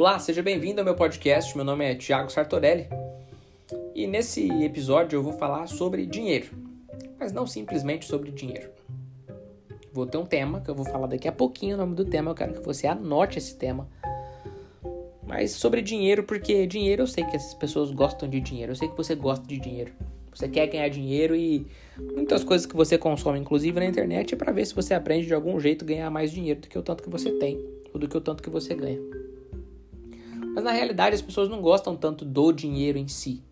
Olá, seja bem-vindo ao meu podcast. Meu nome é Thiago Sartorelli e nesse episódio eu vou falar sobre dinheiro, mas não simplesmente sobre dinheiro. Vou ter um tema que eu vou falar daqui a pouquinho. O nome do tema eu quero que você anote esse tema. Mas sobre dinheiro, porque dinheiro eu sei que as pessoas gostam de dinheiro, eu sei que você gosta de dinheiro. Você quer ganhar dinheiro e muitas coisas que você consome, inclusive na internet, é para ver se você aprende de algum jeito ganhar mais dinheiro do que o tanto que você tem ou do que o tanto que você ganha. Mas na realidade as pessoas não gostam tanto do dinheiro em si.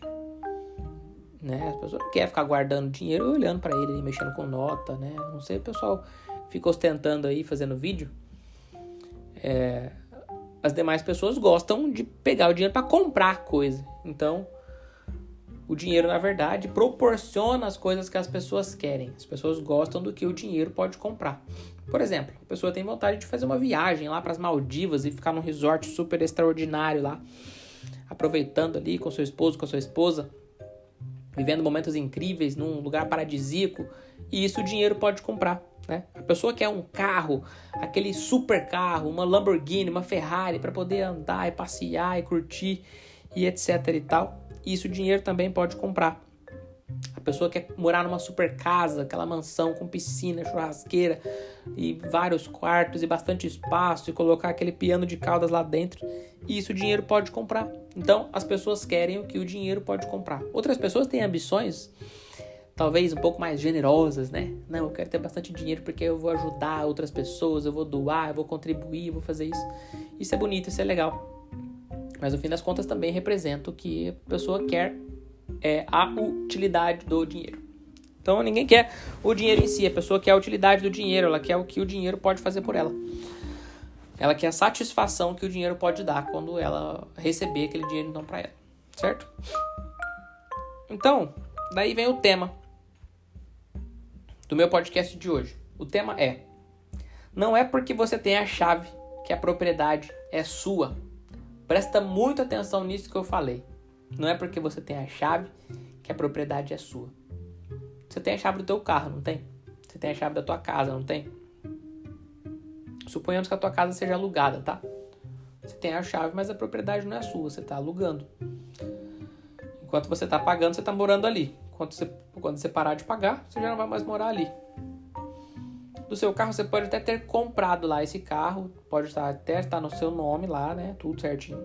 Né? As pessoas não querem ficar guardando dinheiro olhando para ele, mexendo com nota, né? Não sei, o pessoal fica ostentando aí, fazendo vídeo. É... As demais pessoas gostam de pegar o dinheiro para comprar coisa. Então, o dinheiro, na verdade, proporciona as coisas que as pessoas querem. As pessoas gostam do que o dinheiro pode comprar. Por exemplo, a pessoa tem vontade de fazer uma viagem lá para as Maldivas e ficar num resort super extraordinário lá, aproveitando ali com seu esposo, com sua esposa, vivendo momentos incríveis num lugar paradisíaco, e isso o dinheiro pode comprar. Né? A pessoa quer um carro, aquele super carro, uma Lamborghini, uma Ferrari para poder andar e passear e curtir e etc e tal. Isso o dinheiro também pode comprar. Pessoa quer morar numa super casa, aquela mansão com piscina, churrasqueira e vários quartos e bastante espaço e colocar aquele piano de caudas lá dentro. E isso o dinheiro pode comprar. Então, as pessoas querem o que o dinheiro pode comprar. Outras pessoas têm ambições talvez um pouco mais generosas, né? Não, eu quero ter bastante dinheiro porque eu vou ajudar outras pessoas, eu vou doar, eu vou contribuir, eu vou fazer isso. Isso é bonito, isso é legal. Mas no fim das contas também representa o que a pessoa quer é a utilidade do dinheiro. Então ninguém quer o dinheiro em si, a pessoa quer a utilidade do dinheiro, ela quer o que o dinheiro pode fazer por ela. Ela quer a satisfação que o dinheiro pode dar quando ela receber aquele dinheiro então para ela, certo? Então, daí vem o tema do meu podcast de hoje. O tema é: Não é porque você tem a chave que a propriedade é sua. Presta muita atenção nisso que eu falei. Não é porque você tem a chave que a propriedade é sua. Você tem a chave do teu carro, não tem? Você tem a chave da tua casa, não tem? Suponhamos que a tua casa seja alugada, tá? Você tem a chave, mas a propriedade não é sua, você está alugando. Enquanto você está pagando, você está morando ali. Quando você, quando você parar de pagar, você já não vai mais morar ali. Do seu carro, você pode até ter comprado lá esse carro, pode estar, até estar no seu nome lá, né? Tudo certinho.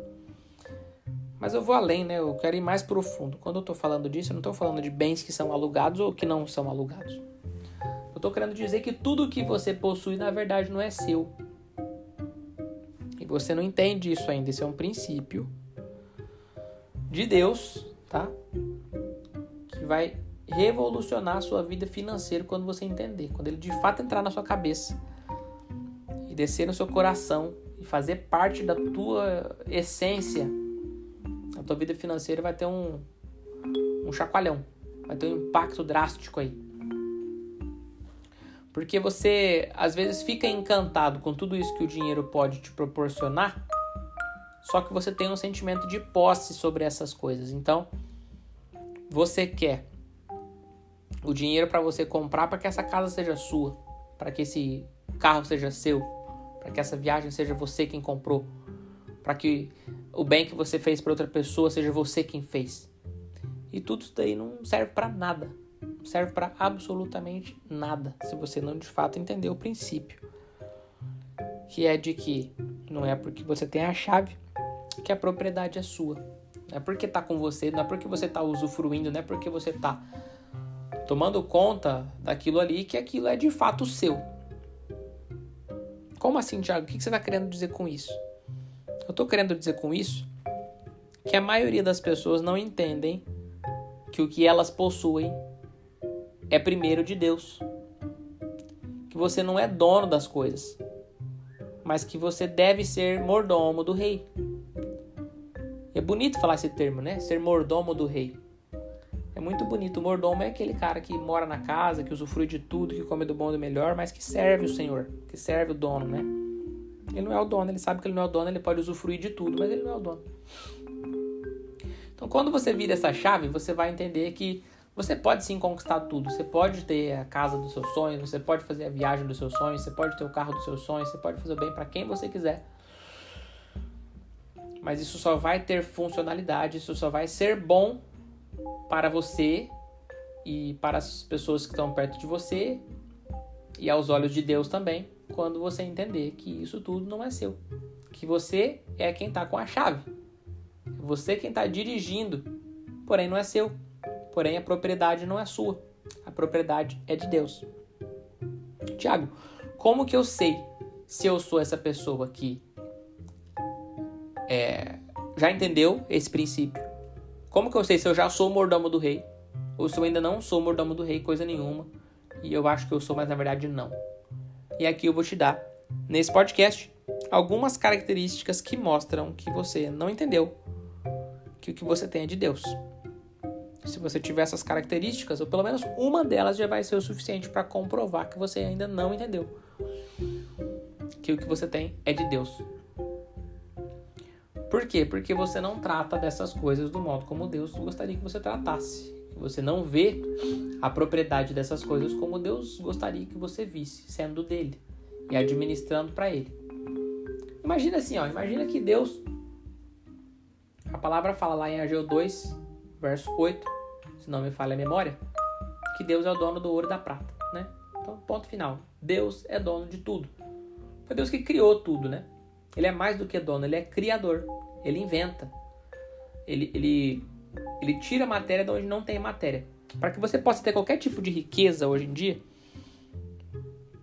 Mas eu vou além, né? Eu quero ir mais profundo. Quando eu estou falando disso, eu não estou falando de bens que são alugados ou que não são alugados. Eu estou querendo dizer que tudo que você possui, na verdade, não é seu. E você não entende isso ainda. Isso é um princípio de Deus, tá? Que vai revolucionar a sua vida financeira quando você entender. Quando ele de fato entrar na sua cabeça e descer no seu coração e fazer parte da tua essência a tua vida financeira vai ter um, um chacoalhão, vai ter um impacto drástico aí. Porque você às vezes fica encantado com tudo isso que o dinheiro pode te proporcionar, só que você tem um sentimento de posse sobre essas coisas. Então, você quer o dinheiro para você comprar para que essa casa seja sua, para que esse carro seja seu, para que essa viagem seja você quem comprou, para que o bem que você fez para outra pessoa seja você quem fez. E tudo isso daí não serve para nada. Serve para absolutamente nada, se você não de fato entender o princípio. Que é de que não é porque você tem a chave que a propriedade é sua. Não é porque tá com você, não é porque você tá usufruindo, não é porque você tá tomando conta daquilo ali que aquilo é de fato seu. Como assim, Thiago? O que você está querendo dizer com isso? Eu estou querendo dizer com isso que a maioria das pessoas não entendem que o que elas possuem é primeiro de Deus. Que você não é dono das coisas, mas que você deve ser mordomo do rei. É bonito falar esse termo, né? Ser mordomo do rei. É muito bonito. O mordomo é aquele cara que mora na casa, que usufrui de tudo, que come do bom e do melhor, mas que serve o Senhor, que serve o dono, né? Ele não é o dono, ele sabe que ele não é o dono, ele pode usufruir de tudo, mas ele não é o dono. Então, quando você vira essa chave, você vai entender que você pode sim conquistar tudo. Você pode ter a casa dos seus sonhos, você pode fazer a viagem dos seus sonhos, você pode ter o carro dos seus sonhos, você pode fazer o bem para quem você quiser. Mas isso só vai ter funcionalidade, isso só vai ser bom para você e para as pessoas que estão perto de você e aos olhos de Deus também, quando você entender que isso tudo não é seu. Que você é quem está com a chave. Você quem está dirigindo, porém não é seu. Porém a propriedade não é sua. A propriedade é de Deus. Tiago, como que eu sei se eu sou essa pessoa que é, já entendeu esse princípio? Como que eu sei se eu já sou mordomo do rei? Ou se eu ainda não sou mordomo do rei, coisa nenhuma? E eu acho que eu sou, mas na verdade não. E aqui eu vou te dar, nesse podcast, algumas características que mostram que você não entendeu que o que você tem é de Deus. Se você tiver essas características, ou pelo menos uma delas já vai ser o suficiente para comprovar que você ainda não entendeu que o que você tem é de Deus. Por quê? Porque você não trata dessas coisas do modo como Deus gostaria que você tratasse. Você não vê a propriedade dessas coisas como Deus gostaria que você visse, sendo dele e administrando para ele. Imagina assim, ó, imagina que Deus a palavra fala lá em Ageu 2, verso 8, se não me falha a memória, que Deus é o dono do ouro e da prata, né? Então, ponto final. Deus é dono de tudo. Foi Deus que criou tudo, né? Ele é mais do que dono, ele é criador. Ele inventa. Ele, ele, ele tira matéria de onde não tem matéria. Para que você possa ter qualquer tipo de riqueza hoje em dia,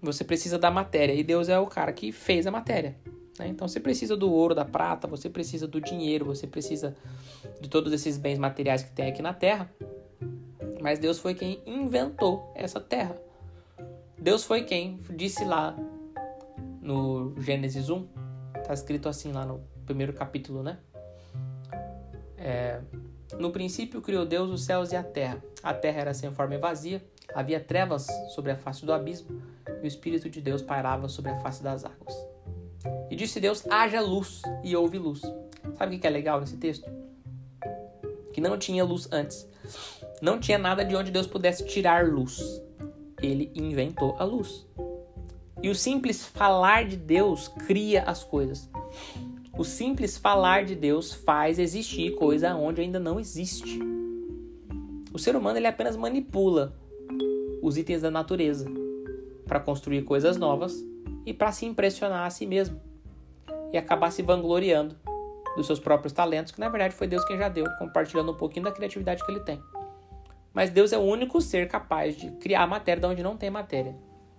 você precisa da matéria. E Deus é o cara que fez a matéria. Né? Então você precisa do ouro, da prata, você precisa do dinheiro, você precisa de todos esses bens materiais que tem aqui na terra. Mas Deus foi quem inventou essa terra. Deus foi quem disse lá no Gênesis 1, tá escrito assim lá no primeiro capítulo, né? É, no princípio criou Deus os céus e a terra. A terra era sem forma e vazia, havia trevas sobre a face do abismo, e o Espírito de Deus pairava sobre a face das águas. E disse Deus: haja luz, e houve luz. Sabe o que é legal nesse texto? Que não tinha luz antes. Não tinha nada de onde Deus pudesse tirar luz. Ele inventou a luz. E o simples falar de Deus cria as coisas. O simples falar de Deus faz existir coisa onde ainda não existe. O ser humano ele apenas manipula os itens da natureza para construir coisas novas e para se impressionar a si mesmo e acabar se vangloriando dos seus próprios talentos, que na verdade foi Deus quem já deu, compartilhando um pouquinho da criatividade que ele tem. Mas Deus é o único ser capaz de criar matéria de onde não tem matéria.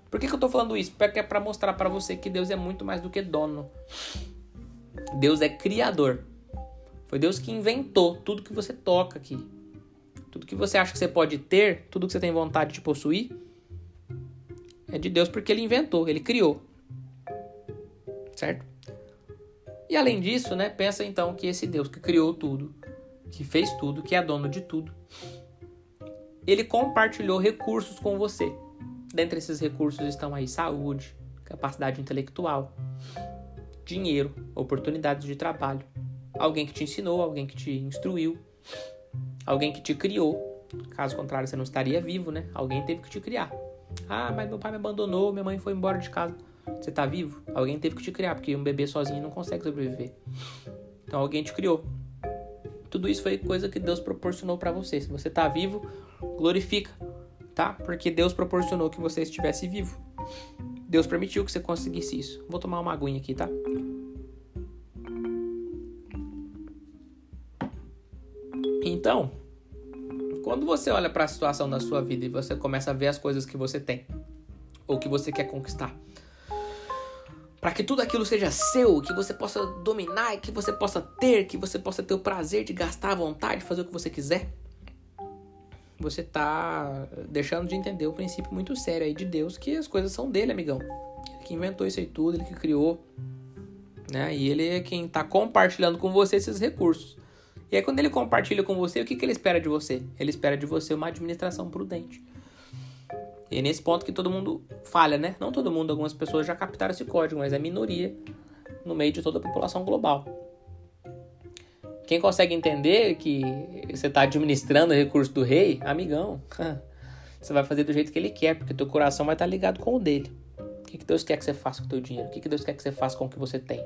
Por que, que eu estou falando isso? Porque é para mostrar para você que Deus é muito mais do que dono. Deus é criador. Foi Deus que inventou tudo que você toca aqui. Tudo que você acha que você pode ter, tudo que você tem vontade de possuir, é de Deus porque ele inventou, ele criou. Certo? E além disso, né, pensa então que esse Deus que criou tudo, que fez tudo, que é dono de tudo, ele compartilhou recursos com você. Dentre esses recursos estão aí saúde, capacidade intelectual, dinheiro, oportunidades de trabalho, alguém que te ensinou, alguém que te instruiu, alguém que te criou. Caso contrário, você não estaria vivo, né? Alguém teve que te criar. Ah, mas meu pai me abandonou, minha mãe foi embora de casa. Você tá vivo? Alguém teve que te criar, porque um bebê sozinho não consegue sobreviver. Então alguém te criou. Tudo isso foi coisa que Deus proporcionou para você. Se você tá vivo, glorifica tá? Porque Deus proporcionou que você estivesse vivo. Deus permitiu que você conseguisse isso. Vou tomar uma aguinha aqui, tá? Então, quando você olha para a situação da sua vida e você começa a ver as coisas que você tem ou que você quer conquistar, para que tudo aquilo seja seu, que você possa dominar, que você possa ter, que você possa ter o prazer de gastar à vontade, fazer o que você quiser você tá deixando de entender o princípio muito sério aí de Deus, que as coisas são dele, amigão. Ele que inventou isso aí tudo, ele que criou, né? E ele é quem tá compartilhando com você esses recursos. E aí quando ele compartilha com você, o que, que ele espera de você? Ele espera de você uma administração prudente. E é nesse ponto que todo mundo falha, né? Não todo mundo, algumas pessoas já captaram esse código, mas é minoria no meio de toda a população global. Quem consegue entender que você está administrando o recurso do rei, amigão, você vai fazer do jeito que ele quer, porque teu coração vai estar tá ligado com o dele. O que, que Deus quer que você faça com o teu dinheiro? O que, que Deus quer que você faça com o que você tem?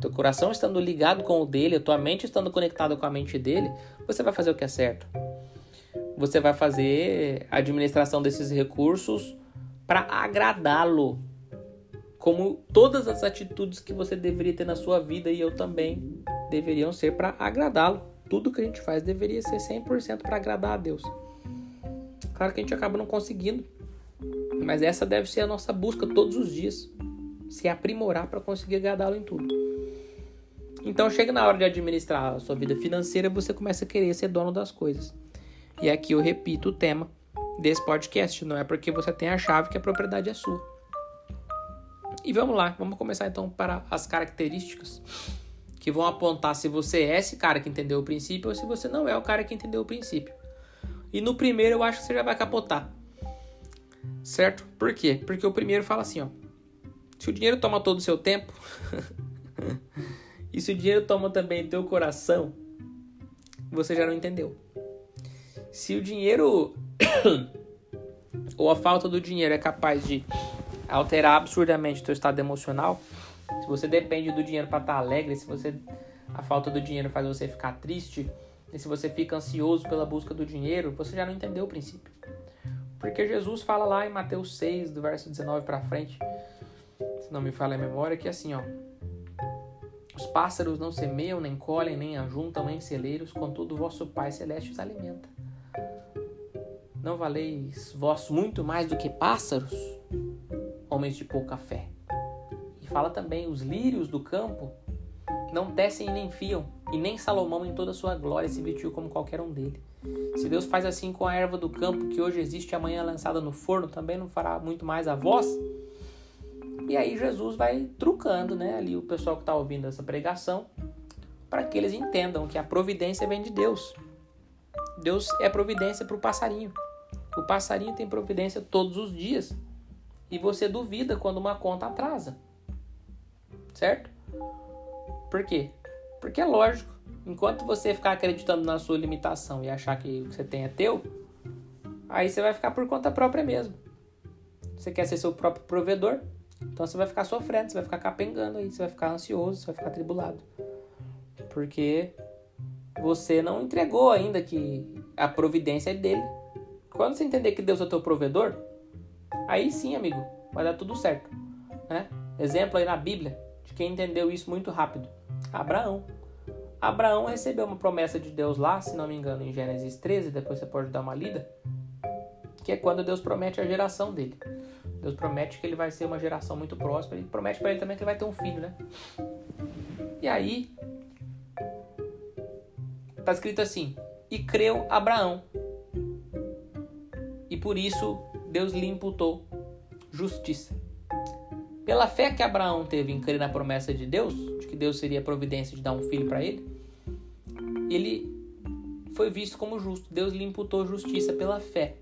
teu coração estando ligado com o dele, a tua mente estando conectada com a mente dele, você vai fazer o que é certo. Você vai fazer a administração desses recursos para agradá-lo. Como todas as atitudes que você deveria ter na sua vida e eu também deveriam ser para agradá-lo. Tudo que a gente faz deveria ser 100% para agradar a Deus. Claro que a gente acaba não conseguindo, mas essa deve ser a nossa busca todos os dias. Se aprimorar para conseguir agradá-lo em tudo. Então chega na hora de administrar a sua vida financeira, você começa a querer ser dono das coisas. E aqui eu repito o tema desse podcast, não é porque você tem a chave que a propriedade é sua. E vamos lá, vamos começar então para as características que vão apontar se você é esse cara que entendeu o princípio ou se você não é o cara que entendeu o princípio. E no primeiro eu acho que você já vai capotar. Certo? Por quê? Porque o primeiro fala assim, ó. Se o dinheiro toma todo o seu tempo, e se o dinheiro toma também teu coração, você já não entendeu. Se o dinheiro ou a falta do dinheiro é capaz de alterar absurdamente teu estado emocional, se você depende do dinheiro para estar tá alegre, se você a falta do dinheiro faz você ficar triste, e se você fica ansioso pela busca do dinheiro, você já não entendeu o princípio. Porque Jesus fala lá em Mateus 6, do verso 19 para frente, se não me falha a memória, que é assim, ó: Os pássaros não semeiam, nem colhem, nem ajuntam em celeiros, contudo vosso Pai celeste os alimenta. Não valeis vós muito mais do que pássaros, homens de pouca fé? Fala também: os lírios do campo não tecem e nem fiam, e nem Salomão em toda sua glória se vestiu como qualquer um dele. Se Deus faz assim com a erva do campo que hoje existe e amanhã é lançada no forno, também não fará muito mais a vós? E aí Jesus vai trucando, né, ali o pessoal que está ouvindo essa pregação, para que eles entendam que a providência vem de Deus. Deus é providência para o passarinho. O passarinho tem providência todos os dias. E você duvida quando uma conta atrasa. Certo? Por quê? Porque é lógico. Enquanto você ficar acreditando na sua limitação e achar que o que você tem é teu, aí você vai ficar por conta própria mesmo. Você quer ser seu próprio provedor, então você vai ficar sofrendo, você vai ficar capengando aí, você vai ficar ansioso, você vai ficar tribulado. Porque você não entregou ainda que a providência é dele. Quando você entender que Deus é teu provedor, aí sim, amigo, vai dar tudo certo. Né? Exemplo aí na Bíblia de quem entendeu isso muito rápido: Abraão. Abraão recebeu uma promessa de Deus lá, se não me engano, em Gênesis 13, depois você pode dar uma lida, que é quando Deus promete a geração dele. Deus promete que ele vai ser uma geração muito próspera e promete para ele também que ele vai ter um filho, né? E aí tá escrito assim: "E creu Abraão, e por isso Deus lhe imputou justiça. Pela fé que Abraão teve em crer na promessa de Deus, de que Deus seria a providência de dar um filho para ele, ele foi visto como justo. Deus lhe imputou justiça pela fé.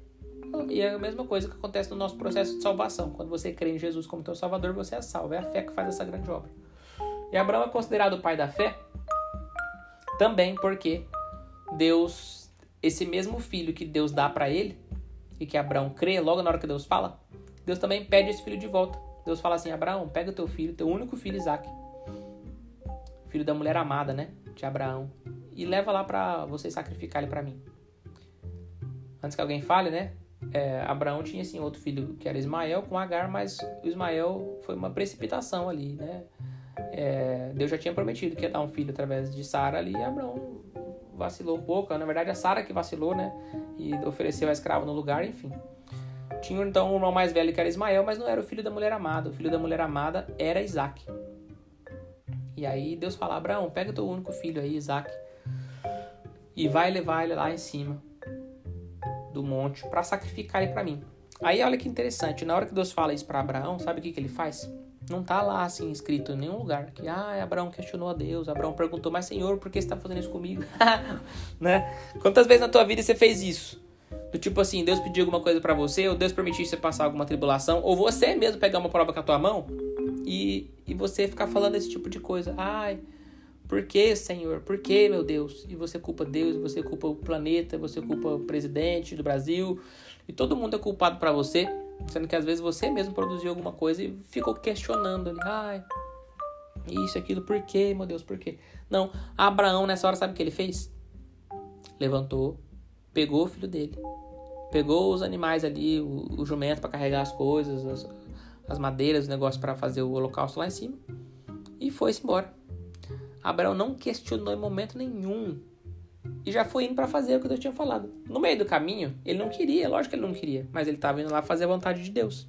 E é a mesma coisa que acontece no nosso processo de salvação. Quando você crê em Jesus como teu Salvador, você é salvo. É a fé que faz essa grande obra. E Abraão é considerado o pai da fé também porque Deus, esse mesmo filho que Deus dá para ele, e que Abraão crê, logo na hora que Deus fala, Deus também pede esse filho de volta. Deus fala assim: Abraão, pega teu filho, teu único filho Isaac, filho da mulher amada, né? De Abraão, e leva lá para você sacrificar ele para mim. Antes que alguém fale, né? É, Abraão tinha assim outro filho que era Ismael com Agar, mas o Ismael foi uma precipitação ali, né? É, Deus já tinha prometido que ia dar um filho através de Sara ali, e Abraão vacilou um pouco. Na verdade, a Sara que vacilou, né? E ofereceu a escravo no lugar, enfim. Tinha então um irmão mais velho que era Ismael, mas não era o filho da mulher amada. O filho da mulher amada era Isaac. E aí Deus fala: Abraão, pega teu único filho aí, Isaac, e vai levar ele lá em cima do monte para sacrificar ele para mim. Aí olha que interessante, na hora que Deus fala isso para Abraão, sabe o que, que ele faz? Não tá lá assim escrito em nenhum lugar que ah, Abraão questionou a Deus, Abraão perguntou, mas Senhor, por que você está fazendo isso comigo? né? Quantas vezes na tua vida você fez isso? Do tipo assim, Deus pediu alguma coisa para você, ou Deus permitiu você passar alguma tribulação, ou você mesmo pegar uma prova com a tua mão e, e você ficar falando esse tipo de coisa. Ai, por que, Senhor? Por que, meu Deus? E você culpa Deus, você culpa o planeta, você culpa o presidente do Brasil, e todo mundo é culpado para você. Sendo que às vezes você mesmo produziu alguma coisa e ficou questionando ali. Ai, Isso, aquilo, por quê, meu Deus, por quê? Não, Abraão nessa hora sabe o que ele fez? Levantou, pegou o filho dele, pegou os animais ali, o, o jumento para carregar as coisas, as, as madeiras, os negócios para fazer o holocausto lá em cima, e foi-se embora. Abraão não questionou em momento nenhum e já foi indo para fazer o que Deus tinha falado. No meio do caminho, ele não queria, lógico que ele não queria, mas ele estava indo lá fazer a vontade de Deus.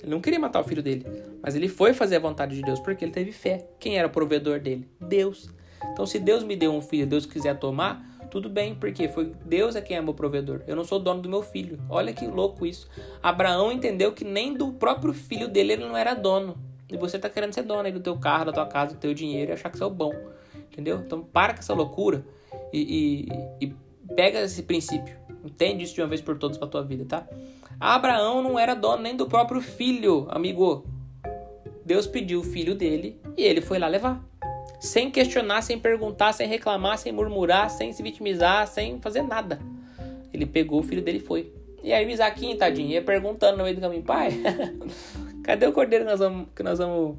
Ele não queria matar o filho dele, mas ele foi fazer a vontade de Deus porque ele teve fé. Quem era o provedor dele? Deus. Então, se Deus me deu um filho, Deus quiser tomar, tudo bem, porque foi Deus é quem é meu provedor. Eu não sou dono do meu filho. Olha que louco isso. Abraão entendeu que nem do próprio filho dele ele não era dono. E você está querendo ser dono aí do teu carro, da tua casa, do teu dinheiro e achar que você é o bom. Entendeu? Então para com essa loucura e, e, e pega esse princípio. Entende isso de uma vez por todas para tua vida, tá? Abraão não era dono nem do próprio filho, amigo. Deus pediu o filho dele e ele foi lá levar. Sem questionar, sem perguntar, sem reclamar, sem murmurar, sem se vitimizar, sem fazer nada. Ele pegou o filho dele e foi. E aí o Isaquinho, tadinho, ia perguntando no meio do caminho, pai, cadê o cordeiro que nós vamos, que nós vamos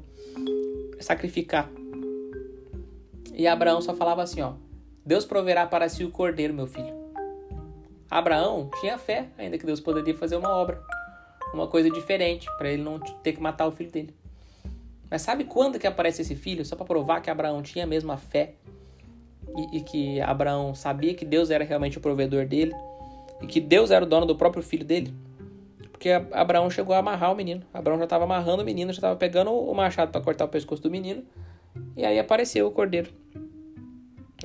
sacrificar? E Abraão só falava assim, ó, Deus proverá para si o cordeiro, meu filho. Abraão tinha fé, ainda que Deus poderia fazer uma obra, uma coisa diferente, para ele não ter que matar o filho dele. Mas sabe quando que aparece esse filho? Só para provar que Abraão tinha a mesma fé e, e, que Abraão sabia que Deus era realmente o provedor dele e que Deus era o dono do próprio filho dele. Porque Abraão chegou a amarrar o menino. Abraão já estava amarrando o menino, já estava pegando o machado para cortar o pescoço do menino. E aí apareceu o cordeiro.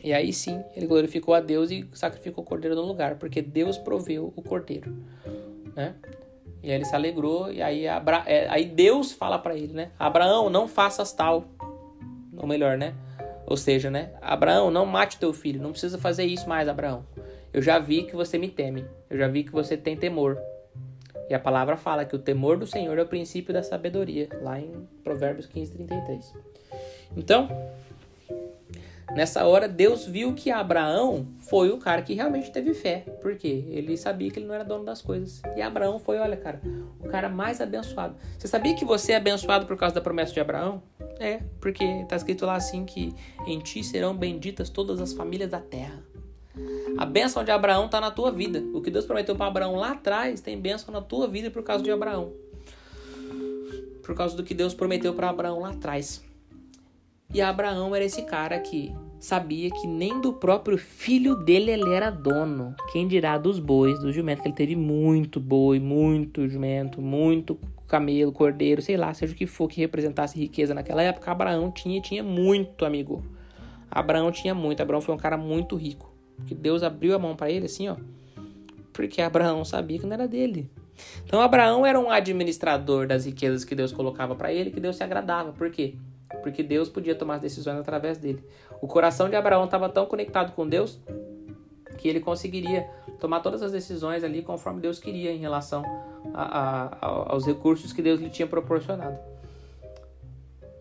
E aí sim, ele glorificou a Deus e sacrificou o cordeiro no lugar, porque Deus proveu o cordeiro, né? E aí ele se alegrou e aí, Abra... É, aí Deus fala para ele, né? Abraão, não faças tal. Ou melhor, né? Ou seja, né? Abraão, não mate teu filho. Não precisa fazer isso mais, Abraão. Eu já vi que você me teme. Eu já vi que você tem temor. E a palavra fala que o temor do Senhor é o princípio da sabedoria, lá em Provérbios 15, 33. Então, Nessa hora, Deus viu que Abraão foi o cara que realmente teve fé. Por quê? Ele sabia que ele não era dono das coisas. E Abraão foi, olha, cara, o cara mais abençoado. Você sabia que você é abençoado por causa da promessa de Abraão? É, porque está escrito lá assim que em ti serão benditas todas as famílias da terra. A bênção de Abraão está na tua vida. O que Deus prometeu para Abraão lá atrás tem bênção na tua vida por causa de Abraão. Por causa do que Deus prometeu para Abraão lá atrás. E Abraão era esse cara que sabia que nem do próprio filho dele ele era dono. Quem dirá dos bois, dos jumentos, que ele teve muito boi, muito jumento, muito camelo, cordeiro, sei lá, seja o que for que representasse riqueza naquela época, Abraão tinha tinha muito, amigo. Abraão tinha muito, Abraão foi um cara muito rico. Que Deus abriu a mão para ele assim, ó. Porque Abraão sabia que não era dele. Então Abraão era um administrador das riquezas que Deus colocava para ele, que Deus se agradava. Por quê? Porque Deus podia tomar as decisões através dele. O coração de Abraão estava tão conectado com Deus que ele conseguiria tomar todas as decisões ali conforme Deus queria em relação a, a, aos recursos que Deus lhe tinha proporcionado.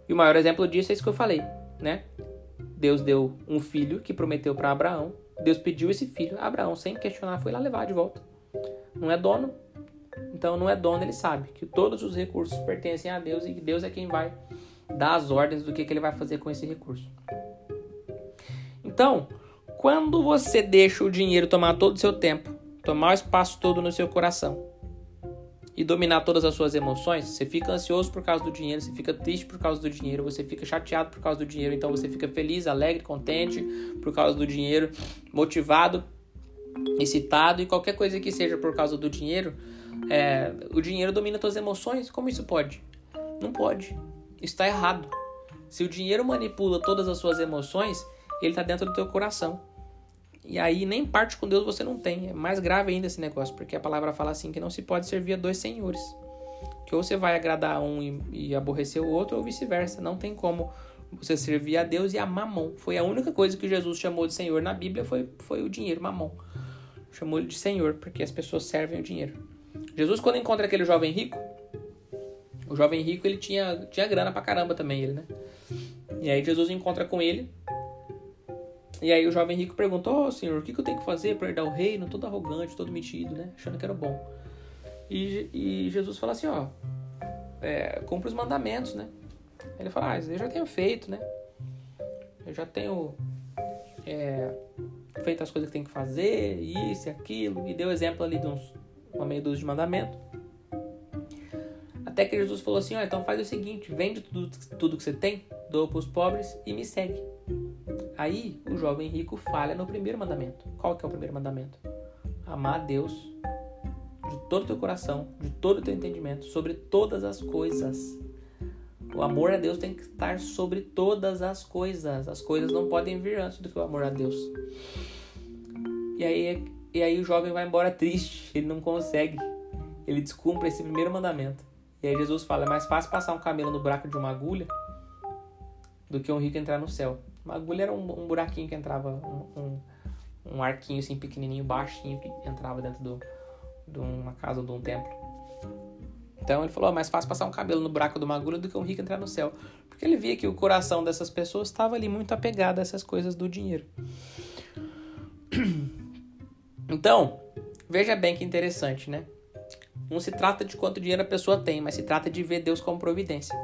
E o maior exemplo disso é isso que eu falei, né? Deus deu um filho que prometeu para Abraão. Deus pediu esse filho. Abraão, sem questionar, foi lá levar de volta. Não é dono. Então, não é dono, ele sabe que todos os recursos pertencem a Deus e que Deus é quem vai dar as ordens do que, que ele vai fazer com esse recurso. Então, quando você deixa o dinheiro tomar todo o seu tempo, tomar o espaço todo no seu coração e dominar todas as suas emoções, você fica ansioso por causa do dinheiro, você fica triste por causa do dinheiro, você fica chateado por causa do dinheiro, então você fica feliz, alegre, contente por causa do dinheiro, motivado, excitado e qualquer coisa que seja por causa do dinheiro, é, o dinheiro domina suas emoções. Como isso pode? Não pode está errado. Se o dinheiro manipula todas as suas emoções, ele está dentro do teu coração. E aí nem parte com Deus você não tem. É mais grave ainda esse negócio, porque a palavra fala assim que não se pode servir a dois senhores. Que ou você vai agradar um e, e aborrecer o outro, ou vice-versa. Não tem como você servir a Deus e a mamon. Foi a única coisa que Jesus chamou de Senhor na Bíblia, foi, foi o dinheiro, mamon. Chamou ele de Senhor, porque as pessoas servem o dinheiro. Jesus, quando encontra aquele jovem rico, o jovem rico, ele tinha, tinha grana pra caramba também, ele, né? E aí Jesus encontra com ele. E aí o jovem rico pergunta, ô oh, senhor, o que, que eu tenho que fazer para herdar o reino? Todo arrogante, todo metido, né? Achando que era bom. E, e Jesus fala assim, ó, é, cumpre os mandamentos, né? Ele falou, ah, eu já tenho feito, né? Eu já tenho é, feito as coisas que tem que fazer, isso e aquilo, e deu exemplo ali de uns, uma meia dúzia de mandamento. Até que Jesus falou assim: ó, então faz o seguinte, vende tudo, tudo que você tem, doa para os pobres e me segue. Aí o jovem rico falha no primeiro mandamento. Qual que é o primeiro mandamento? Amar a Deus de todo o teu coração, de todo o teu entendimento, sobre todas as coisas. O amor a Deus tem que estar sobre todas as coisas. As coisas não podem vir antes do que o amor a Deus. E aí, e aí o jovem vai embora triste, ele não consegue. Ele descumpre esse primeiro mandamento. E aí Jesus fala: é mais fácil passar um camelo no buraco de uma agulha do que um rico entrar no céu. Uma agulha era um, um buraquinho que entrava, um, um, um, arquinho assim pequenininho, baixinho, que entrava dentro do, de uma casa ou de um templo. Então ele falou: é mais fácil passar um cabelo no buraco de uma agulha do que um rico entrar no céu. Porque ele via que o coração dessas pessoas estava ali muito apegado a essas coisas do dinheiro. Então, veja bem que interessante, né? Não se trata de quanto dinheiro a pessoa tem, mas se trata de ver Deus como providência.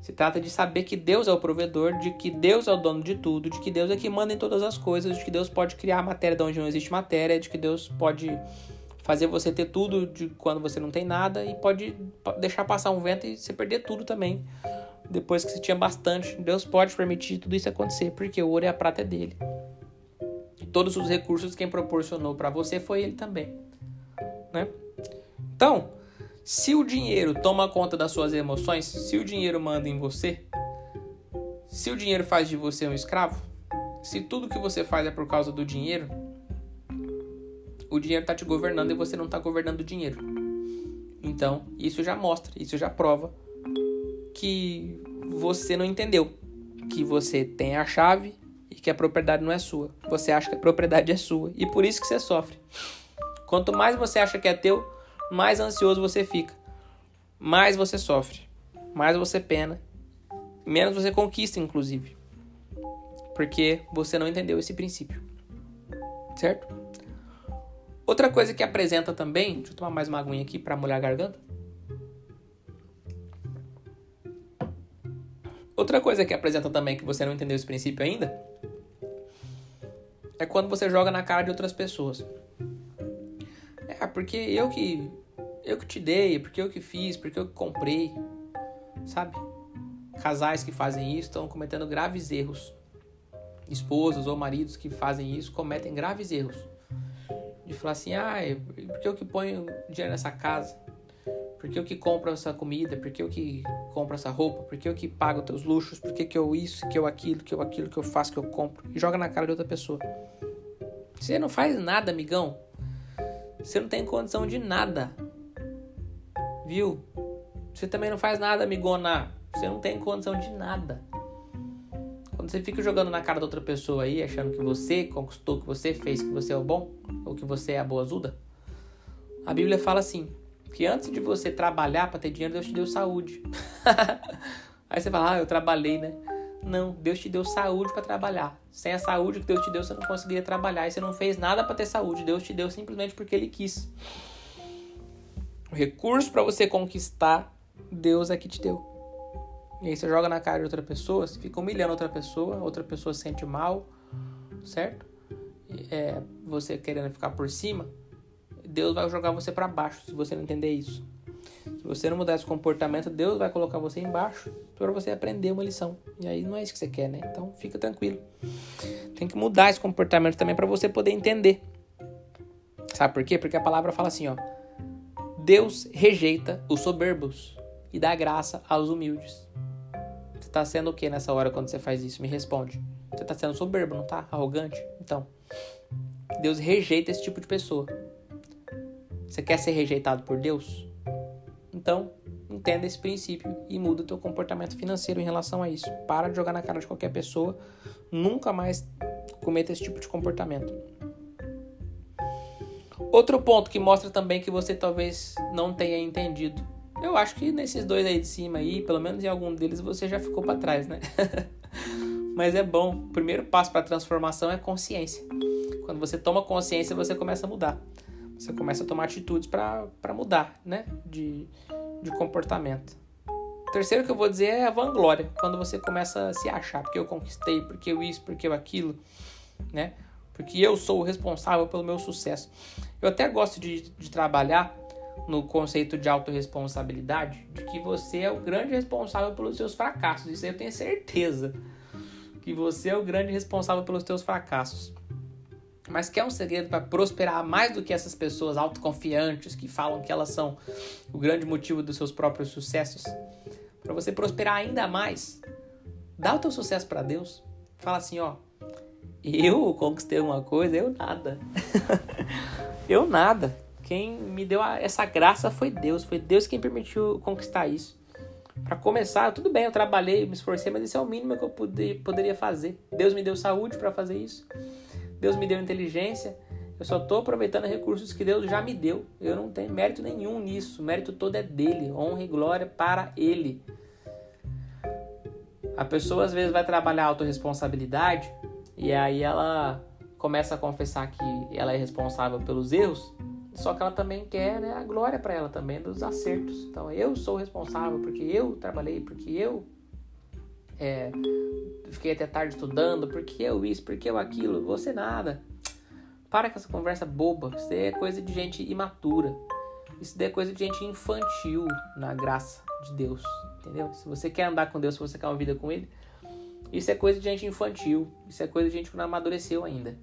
Se trata de saber que Deus é o provedor, de que Deus é o dono de tudo, de que Deus é que manda em todas as coisas, de que Deus pode criar matéria de onde não existe matéria, de que Deus pode fazer você ter tudo de quando você não tem nada e pode deixar passar um vento e você perder tudo também. Depois que você tinha bastante, Deus pode permitir tudo isso acontecer, porque o ouro e a prata é dele. E todos os recursos quem proporcionou para você foi ele também, né? Então, se o dinheiro toma conta das suas emoções, se o dinheiro manda em você, se o dinheiro faz de você um escravo, se tudo que você faz é por causa do dinheiro, o dinheiro está te governando e você não está governando o dinheiro. Então, isso já mostra, isso já prova que você não entendeu que você tem a chave e que a propriedade não é sua. Você acha que a propriedade é sua e por isso que você sofre. Quanto mais você acha que é teu, mais ansioso você fica, mais você sofre, mais você pena, menos você conquista, inclusive, porque você não entendeu esse princípio, certo? Outra coisa que apresenta também, deixa eu tomar mais uma aguinha aqui para molhar a garganta. Outra coisa que apresenta também que você não entendeu esse princípio ainda é quando você joga na cara de outras pessoas. É, porque eu que eu que te dei, porque eu que fiz, porque eu que comprei. Sabe? Casais que fazem isso estão cometendo graves erros. Esposas ou maridos que fazem isso cometem graves erros. De falar assim: "Ah, porque eu que ponho dinheiro nessa casa? Porque eu que compro essa comida? Porque eu que compro essa roupa? Porque eu que pago teus luxos? Porque que eu isso, que eu aquilo, que eu aquilo, que eu faço, que eu compro?" E joga na cara de outra pessoa. Você não faz nada, amigão. Você não tem condição de nada. Viu? Você também não faz nada, amigona. Você não tem condição de nada. Quando você fica jogando na cara da outra pessoa aí, achando que você conquistou, que você fez, que você é o bom, ou que você é a boa azuda, a Bíblia fala assim: que antes de você trabalhar para ter dinheiro, Deus te deu saúde. aí você fala, ah, eu trabalhei, né? Não, Deus te deu saúde para trabalhar. Sem a saúde que Deus te deu, você não conseguiria trabalhar. E você não fez nada para ter saúde. Deus te deu simplesmente porque Ele quis. O recurso para você conquistar, Deus é que te deu. E aí você joga na cara de outra pessoa, você fica humilhando outra pessoa, outra pessoa se sente mal, certo? É, você querendo ficar por cima, Deus vai jogar você para baixo se você não entender isso. Se você não mudar esse comportamento, Deus vai colocar você embaixo para você aprender uma lição. E aí não é isso que você quer, né? Então fica tranquilo. Tem que mudar esse comportamento também para você poder entender. Sabe por quê? Porque a palavra fala assim, ó: Deus rejeita os soberbos e dá graça aos humildes. Você está sendo o que nessa hora quando você faz isso? Me responde. Você está sendo soberbo, não tá? Arrogante? Então, Deus rejeita esse tipo de pessoa. Você quer ser rejeitado por Deus? Então, entenda esse princípio e muda o teu comportamento financeiro em relação a isso. Para de jogar na cara de qualquer pessoa. Nunca mais cometa esse tipo de comportamento. Outro ponto que mostra também que você talvez não tenha entendido. Eu acho que nesses dois aí de cima aí, pelo menos em algum deles você já ficou para trás, né? Mas é bom. O primeiro passo para transformação é consciência. Quando você toma consciência, você começa a mudar. Você começa a tomar atitudes para mudar, né? De, de comportamento. terceiro que eu vou dizer é a vanglória, quando você começa a se achar, porque eu conquistei, porque eu isso, porque eu aquilo, né? Porque eu sou o responsável pelo meu sucesso. Eu até gosto de, de trabalhar no conceito de autorresponsabilidade, de que você é o grande responsável pelos seus fracassos. Isso aí eu tenho certeza. Que você é o grande responsável pelos seus fracassos. Mas quer um segredo para prosperar mais do que essas pessoas autoconfiantes que falam que elas são o grande motivo dos seus próprios sucessos? Para você prosperar ainda mais, dá o teu sucesso para Deus. Fala assim, ó, eu conquistei uma coisa, eu nada. eu nada. Quem me deu essa graça foi Deus, foi Deus quem permitiu conquistar isso. Para começar, tudo bem, eu trabalhei, me esforcei, mas isso é o mínimo que eu poderia fazer. Deus me deu saúde para fazer isso. Deus me deu inteligência. Eu só estou aproveitando recursos que Deus já me deu. Eu não tenho mérito nenhum nisso. O mérito todo é dele. Honra e glória para ele. A pessoa às vezes vai trabalhar a autorresponsabilidade e aí ela começa a confessar que ela é responsável pelos erros, só que ela também quer né, a glória para ela também dos acertos. Então eu sou responsável porque eu trabalhei, porque eu é, fiquei até tarde estudando, porque eu isso, porque eu aquilo, você nada. Para com essa conversa boba. Isso é coisa de gente imatura. Isso é coisa de gente infantil na graça de Deus. Entendeu? Se você quer andar com Deus, se você quer uma vida com Ele, isso é coisa de gente infantil. Isso é coisa de gente que não amadureceu ainda.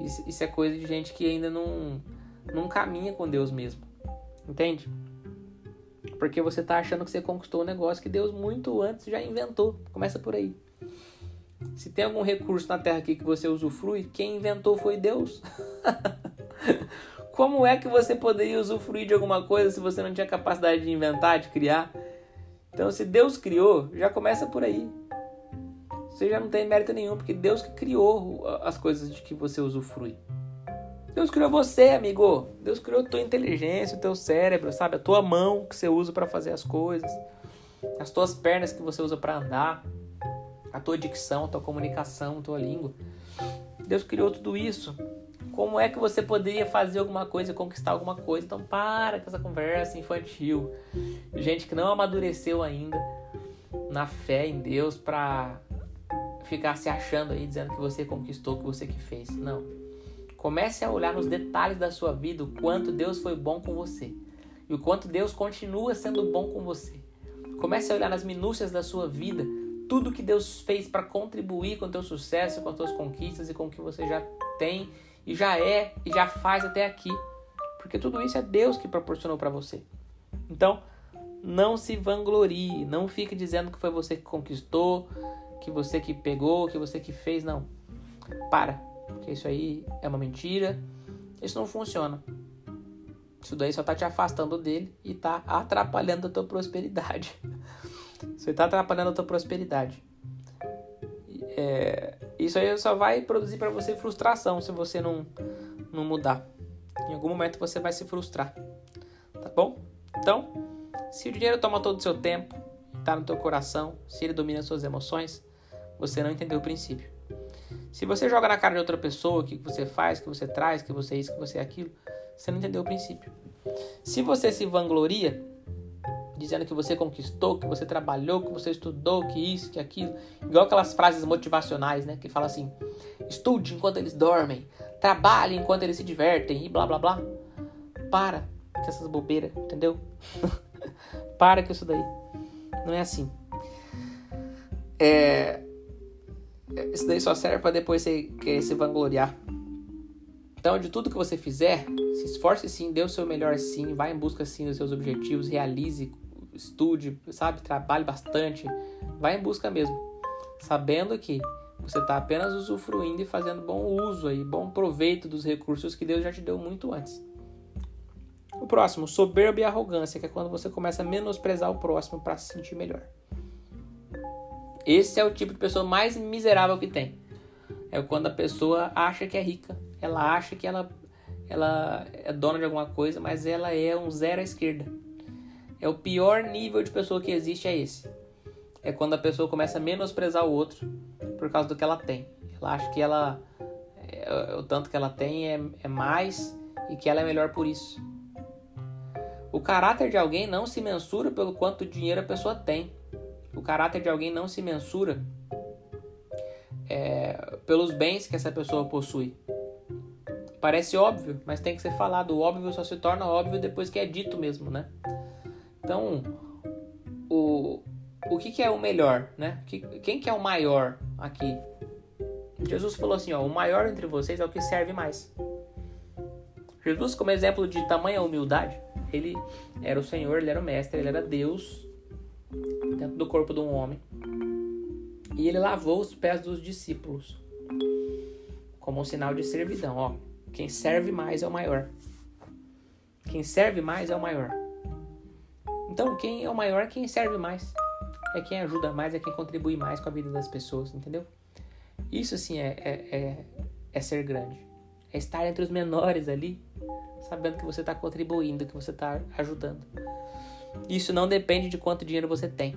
Isso, isso é coisa de gente que ainda não, não caminha com Deus mesmo. Entende? Porque você está achando que você conquistou um negócio que Deus muito antes já inventou. Começa por aí. Se tem algum recurso na Terra aqui que você usufrui, quem inventou foi Deus. Como é que você poderia usufruir de alguma coisa se você não tinha capacidade de inventar, de criar? Então, se Deus criou, já começa por aí. Você já não tem mérito nenhum, porque Deus que criou as coisas de que você usufrui. Deus criou você, amigo. Deus criou a tua inteligência, o teu cérebro, sabe? A tua mão que você usa para fazer as coisas, as tuas pernas que você usa para andar, a tua dicção, a tua comunicação, a tua língua. Deus criou tudo isso. Como é que você poderia fazer alguma coisa, conquistar alguma coisa? Então para com essa conversa infantil. Gente que não amadureceu ainda na fé em Deus para ficar se achando aí dizendo que você conquistou, que você que fez. Não. Comece a olhar nos detalhes da sua vida o quanto Deus foi bom com você e o quanto Deus continua sendo bom com você. Comece a olhar nas minúcias da sua vida tudo que Deus fez para contribuir com o teu sucesso, com as tuas conquistas e com o que você já tem e já é e já faz até aqui. Porque tudo isso é Deus que proporcionou para você. Então, não se vanglorie, não fique dizendo que foi você que conquistou, que você que pegou, que você que fez, não. Para porque isso aí é uma mentira, isso não funciona. Isso daí só tá te afastando dele e tá atrapalhando a tua prosperidade. Você tá atrapalhando a tua prosperidade. É, isso aí só vai produzir para você frustração se você não, não mudar. Em algum momento você vai se frustrar. Tá bom? Então, se o dinheiro toma todo o seu tempo, tá no teu coração, se ele domina as suas emoções, você não entendeu o princípio. Se você joga na cara de outra pessoa o que você faz, o que você traz, o que você é isso, o que você é aquilo, você não entendeu o princípio. Se você se vangloria, dizendo que você conquistou, que você trabalhou, que você estudou, que isso, que aquilo, igual aquelas frases motivacionais, né, que fala assim: estude enquanto eles dormem, trabalhe enquanto eles se divertem e blá blá blá. Para com essas bobeiras, entendeu? Para com isso daí. Não é assim. É, isso daí só serve para depois você querer se vangloriar. Então, de tudo que você fizer, se esforce sim, dê o seu melhor sim, vá em busca sim dos seus objetivos, realize, estude, sabe, trabalhe bastante, vá em busca mesmo, sabendo que você está apenas usufruindo e fazendo bom uso aí, bom proveito dos recursos que Deus já te deu muito antes. O próximo, soberba e arrogância, que é quando você começa a menosprezar o próximo para se sentir melhor. Esse é o tipo de pessoa mais miserável que tem. É quando a pessoa acha que é rica, ela acha que ela, ela é dona de alguma coisa, mas ela é um zero à esquerda. É o pior nível de pessoa que existe é esse. É quando a pessoa começa a menosprezar o outro por causa do que ela tem. Ela acha que ela é, o tanto que ela tem é, é mais e que ela é melhor por isso. O caráter de alguém não se mensura pelo quanto dinheiro a pessoa tem. O caráter de alguém não se mensura é, pelos bens que essa pessoa possui. Parece óbvio, mas tem que ser falado. O óbvio só se torna óbvio depois que é dito mesmo, né? Então, o, o que, que é o melhor, né? Quem que é o maior aqui? Jesus falou assim, ó, o maior entre vocês é o que serve mais. Jesus, como exemplo de tamanha humildade, ele era o Senhor, ele era o Mestre, ele era Deus dentro do corpo de um homem. E ele lavou os pés dos discípulos como um sinal de servidão. Ó, quem serve mais é o maior. Quem serve mais é o maior. Então, quem é o maior é quem serve mais. É quem ajuda mais, é quem contribui mais com a vida das pessoas, entendeu? Isso sim é, é, é, é ser grande. É estar entre os menores ali, sabendo que você está contribuindo, que você está ajudando. Isso não depende de quanto dinheiro você tem.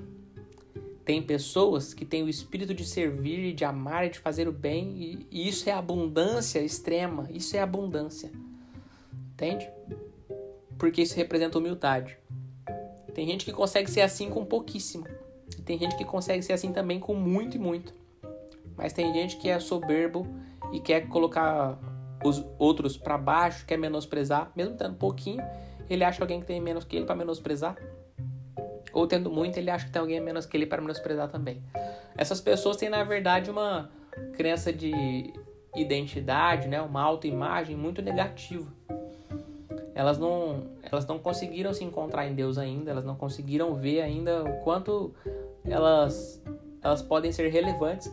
Tem pessoas que têm o espírito de servir, de amar e de fazer o bem, e, isso é abundância extrema. Isso é abundância. Entende? Porque isso representa humildade. Tem gente que consegue ser assim com pouquíssimo. Tem gente que consegue ser assim também com muito e muito. Mas tem gente que é soberbo e quer colocar os outros para baixo, quer menosprezar, mesmo tendo pouquinho, ele acha alguém que tem menos que ele para menosprezar. Ou tendo muito, ele acha que tem alguém menos que ele para menosprezar também. Essas pessoas têm na verdade uma crença de identidade, né, uma autoimagem muito negativa. Elas não, elas não conseguiram se encontrar em Deus ainda, elas não conseguiram ver ainda o quanto elas, elas podem ser relevantes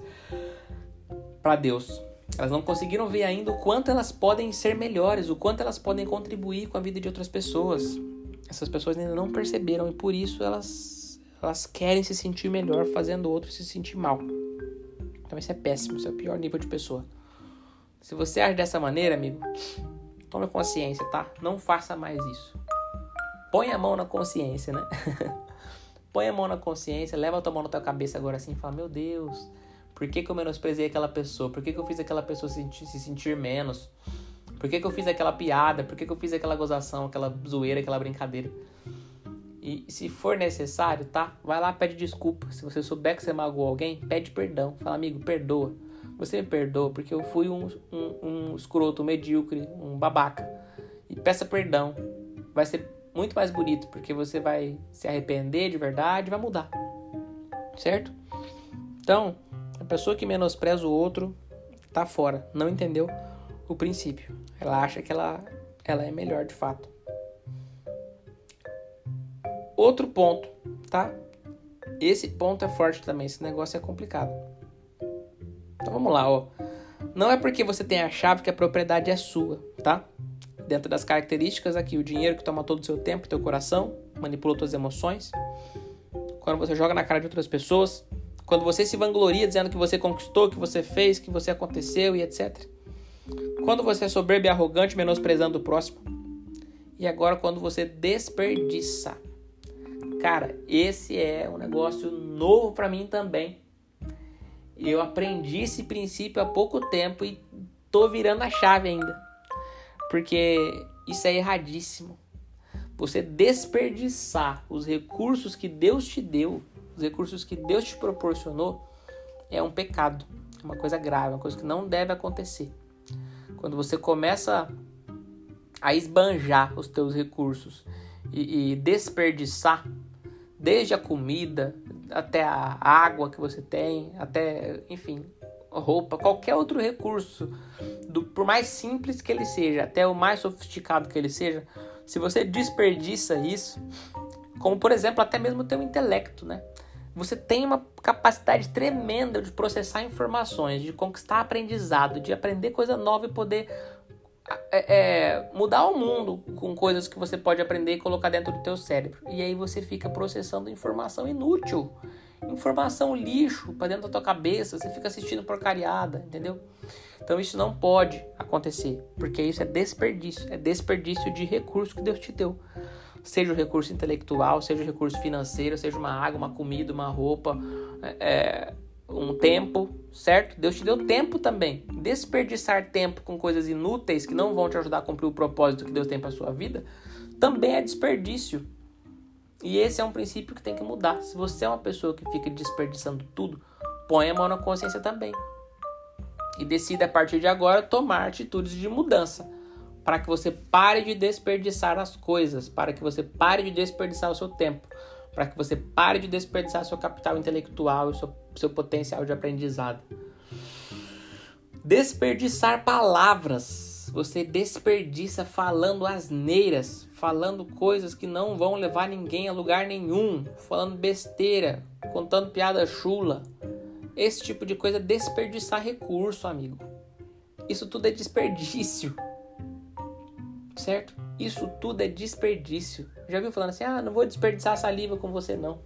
para Deus. Elas não conseguiram ver ainda o quanto elas podem ser melhores, o quanto elas podem contribuir com a vida de outras pessoas. Essas pessoas ainda não perceberam e por isso elas, elas querem se sentir melhor fazendo outro se sentir mal. Então isso é péssimo, isso é o pior nível de pessoa. Se você age dessa maneira, amigo, tome consciência, tá? Não faça mais isso. Põe a mão na consciência, né? Põe a mão na consciência, leva a tua mão na tua cabeça agora assim e fala: Meu Deus, por que, que eu menosprezei aquela pessoa? Por que, que eu fiz aquela pessoa se sentir, se sentir menos? Por que, que eu fiz aquela piada? Por que, que eu fiz aquela gozação, aquela zoeira, aquela brincadeira? E se for necessário, tá? Vai lá, pede desculpa. Se você souber que você magoou alguém, pede perdão. Fala, amigo, perdoa. Você me perdoa porque eu fui um, um, um escroto, um medíocre, um babaca. E peça perdão. Vai ser muito mais bonito, porque você vai se arrepender de verdade vai mudar. Certo? Então, a pessoa que menospreza o outro tá fora, não entendeu o princípio. Ela acha que ela, ela é melhor de fato. Outro ponto, tá? Esse ponto é forte também, esse negócio é complicado. Então vamos lá, ó. Não é porque você tem a chave que a propriedade é sua, tá? Dentro das características aqui, o dinheiro que toma todo o seu tempo, teu coração, manipula tuas emoções. Quando você joga na cara de outras pessoas, quando você se vangloria dizendo que você conquistou, que você fez, que você aconteceu e etc. Quando você é soberbo e arrogante, menosprezando o próximo. E agora quando você desperdiça. Cara, esse é um negócio novo para mim também. Eu aprendi esse princípio há pouco tempo e tô virando a chave ainda. Porque isso é erradíssimo. Você desperdiçar os recursos que Deus te deu os recursos que Deus te proporcionou, é um pecado, é uma coisa grave, uma coisa que não deve acontecer. Quando você começa a esbanjar os teus recursos e, e desperdiçar, desde a comida até a água que você tem, até, enfim, roupa, qualquer outro recurso, do, por mais simples que ele seja, até o mais sofisticado que ele seja, se você desperdiça isso, como por exemplo até mesmo o teu intelecto, né? Você tem uma capacidade tremenda de processar informações, de conquistar aprendizado, de aprender coisa nova e poder é, é, mudar o mundo com coisas que você pode aprender e colocar dentro do teu cérebro. E aí você fica processando informação inútil, informação lixo para dentro da tua cabeça, você fica assistindo porcariada, entendeu? Então isso não pode acontecer, porque isso é desperdício, é desperdício de recurso que Deus te deu seja o recurso intelectual, seja o recurso financeiro, seja uma água, uma comida, uma roupa, é, é, um tempo, certo? Deus te deu tempo também. Desperdiçar tempo com coisas inúteis que não vão te ajudar a cumprir o propósito que Deus tem para sua vida também é desperdício. E esse é um princípio que tem que mudar. Se você é uma pessoa que fica desperdiçando tudo, põe a mão na consciência também. E decida a partir de agora tomar atitudes de mudança. Para que você pare de desperdiçar as coisas. Para que você pare de desperdiçar o seu tempo. Para que você pare de desperdiçar seu capital intelectual e seu, seu potencial de aprendizado. Desperdiçar palavras. Você desperdiça falando asneiras, falando coisas que não vão levar ninguém a lugar nenhum, falando besteira, contando piada chula. Esse tipo de coisa é desperdiçar recurso, amigo. Isso tudo é desperdício. Certo? Isso tudo é desperdício. Já viu falando assim: "Ah, não vou desperdiçar saliva com você não".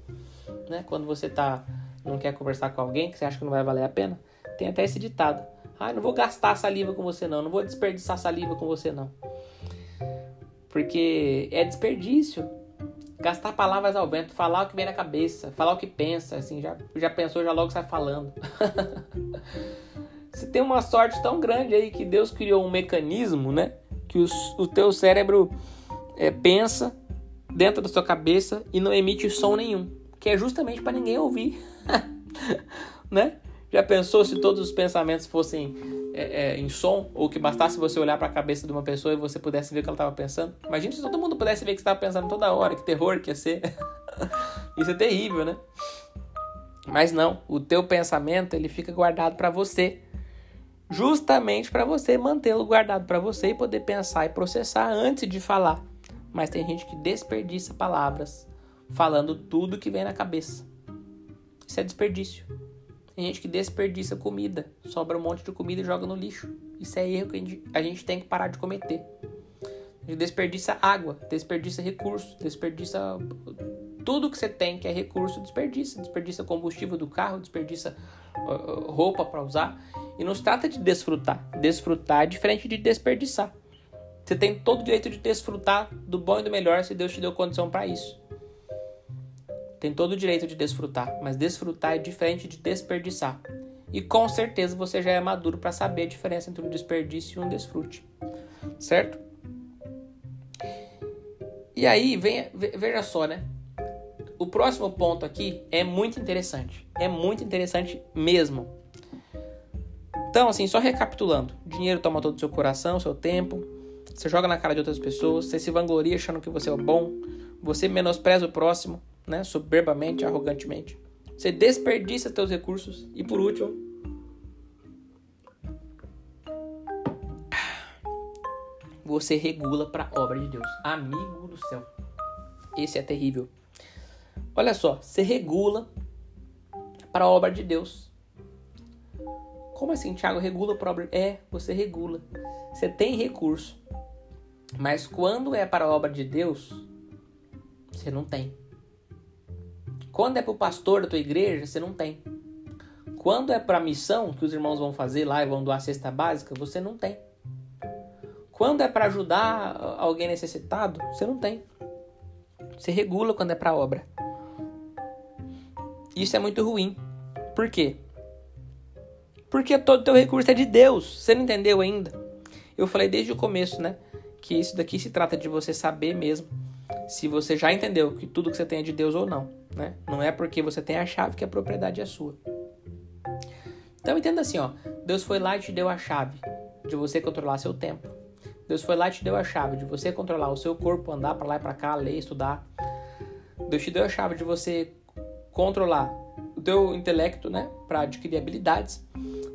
Né? Quando você tá não quer conversar com alguém que você acha que não vai valer a pena, tem até esse ditado: "Ah, não vou gastar saliva com você não, não vou desperdiçar saliva com você não". Porque é desperdício. Gastar palavras ao vento, falar o que vem na cabeça, falar o que pensa, assim, já, já pensou, já logo sai falando. Você tem uma sorte tão grande aí que Deus criou um mecanismo, né? Que os, o teu cérebro é, pensa dentro da sua cabeça e não emite som nenhum, que é justamente para ninguém ouvir, né? Já pensou se todos os pensamentos fossem é, é, em som, ou que bastasse você olhar para a cabeça de uma pessoa e você pudesse ver o que ela estava pensando? Imagina se todo mundo pudesse ver o que estava pensando toda hora, que terror que ia ser. Isso é terrível, né? Mas não, o teu pensamento ele fica guardado para você, justamente para você mantê-lo guardado para você e poder pensar e processar antes de falar. Mas tem gente que desperdiça palavras falando tudo que vem na cabeça. Isso é desperdício. Tem gente que desperdiça comida, sobra um monte de comida e joga no lixo. Isso é erro que a gente, a gente tem que parar de cometer. Desperdiça água, desperdiça recurso, desperdiça tudo que você tem que é recurso, desperdiça. Desperdiça combustível do carro, desperdiça roupa para usar. E não se trata de desfrutar. Desfrutar é diferente de desperdiçar. Você tem todo o direito de desfrutar do bom e do melhor se Deus te deu condição para isso tem todo o direito de desfrutar, mas desfrutar é diferente de desperdiçar. E com certeza você já é maduro para saber a diferença entre um desperdício e um desfrute. Certo? E aí, vem, veja só, né? O próximo ponto aqui é muito interessante. É muito interessante mesmo. Então, assim, só recapitulando: dinheiro toma todo o seu coração, seu tempo. Você joga na cara de outras pessoas. Você se vangloria achando que você é bom. Você menospreza o próximo né, soberbamente, arrogantemente. Você desperdiça seus recursos. E por último, você regula para a obra de Deus. Amigo do céu. Esse é terrível. Olha só, você regula para a obra de Deus. Como assim, Thiago? Regula para a obra? É, você regula. Você tem recurso. Mas quando é para a obra de Deus, você não tem. Quando é para o pastor da tua igreja, você não tem. Quando é para a missão que os irmãos vão fazer lá e vão doar a cesta básica, você não tem. Quando é para ajudar alguém necessitado, você não tem. Você regula quando é para obra. Isso é muito ruim. Por quê? Porque todo teu recurso é de Deus. Você não entendeu ainda? Eu falei desde o começo, né? Que isso daqui se trata de você saber mesmo se você já entendeu que tudo que você tem é de Deus ou não. Né? Não é porque você tem a chave que a propriedade é sua. Então entenda assim, ó, Deus foi lá e te deu a chave de você controlar seu tempo. Deus foi lá e te deu a chave de você controlar o seu corpo, andar para lá e para cá, ler, estudar. Deus te deu a chave de você controlar o teu intelecto, né, para adquirir habilidades.